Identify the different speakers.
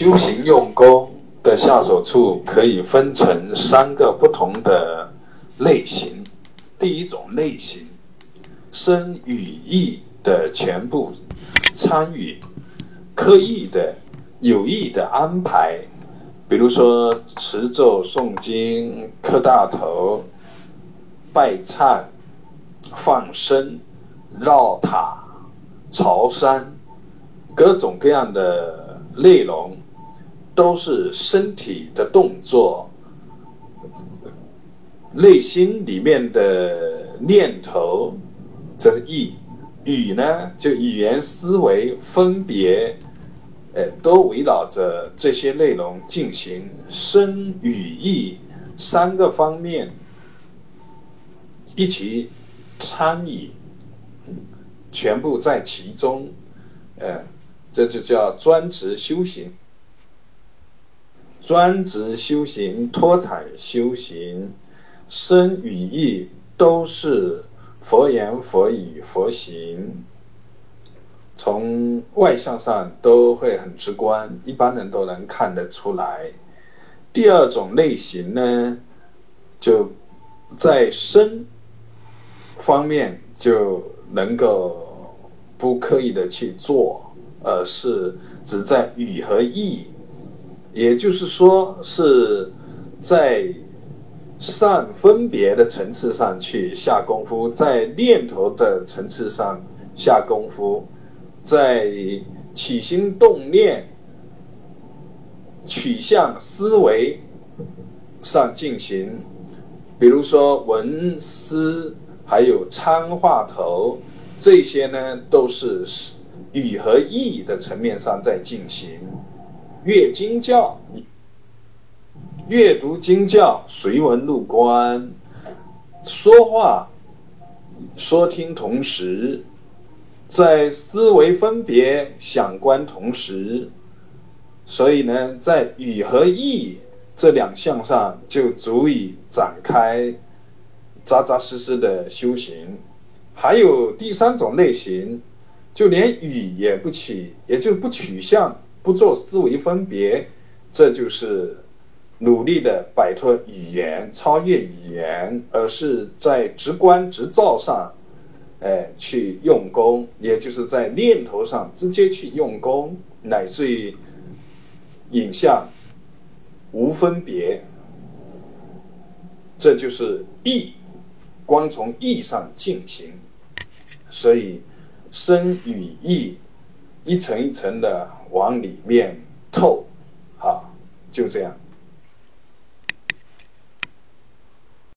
Speaker 1: 修行用功的下手处可以分成三个不同的类型。第一种类型，身语意的全部参与，刻意的、有意的安排，比如说持咒、诵经、磕大头、拜忏、放生、绕塔、朝山，各种各样的内容，都是身体的动作。内心里面的念头，这是意；语呢，就语言、思维、分别，呃，都围绕着这些内容进行。身、语、意三个方面一起参与，全部在其中，呃，这就叫专职修行。专职修行、脱产修行。身与意都是佛言佛语佛行，从外向上都会很直观，一般人都能看得出来。第二种类型呢，就在身方面就能够不刻意的去做，而是只在语和意，也就是说是在。善分别的层次上去下功夫，在念头的层次上下功夫，在起心动念、取向思维上进行，比如说文思还有参话头这些呢，都是语和意的层面上在进行。阅经教。阅读经教，随文入观，说话、说听同时，在思维分别、想观同时，所以呢，在语和意这两项上就足以展开扎扎实实的修行。还有第三种类型，就连语也不起，也就不取向，不做思维分别，这就是。努力的摆脱语言，超越语言，而是在直观直照上，哎，去用功，也就是在念头上直接去用功，乃至于影像无分别，这就是意，光从意上进行，所以身与意一层一层的往里面透，啊，就这样。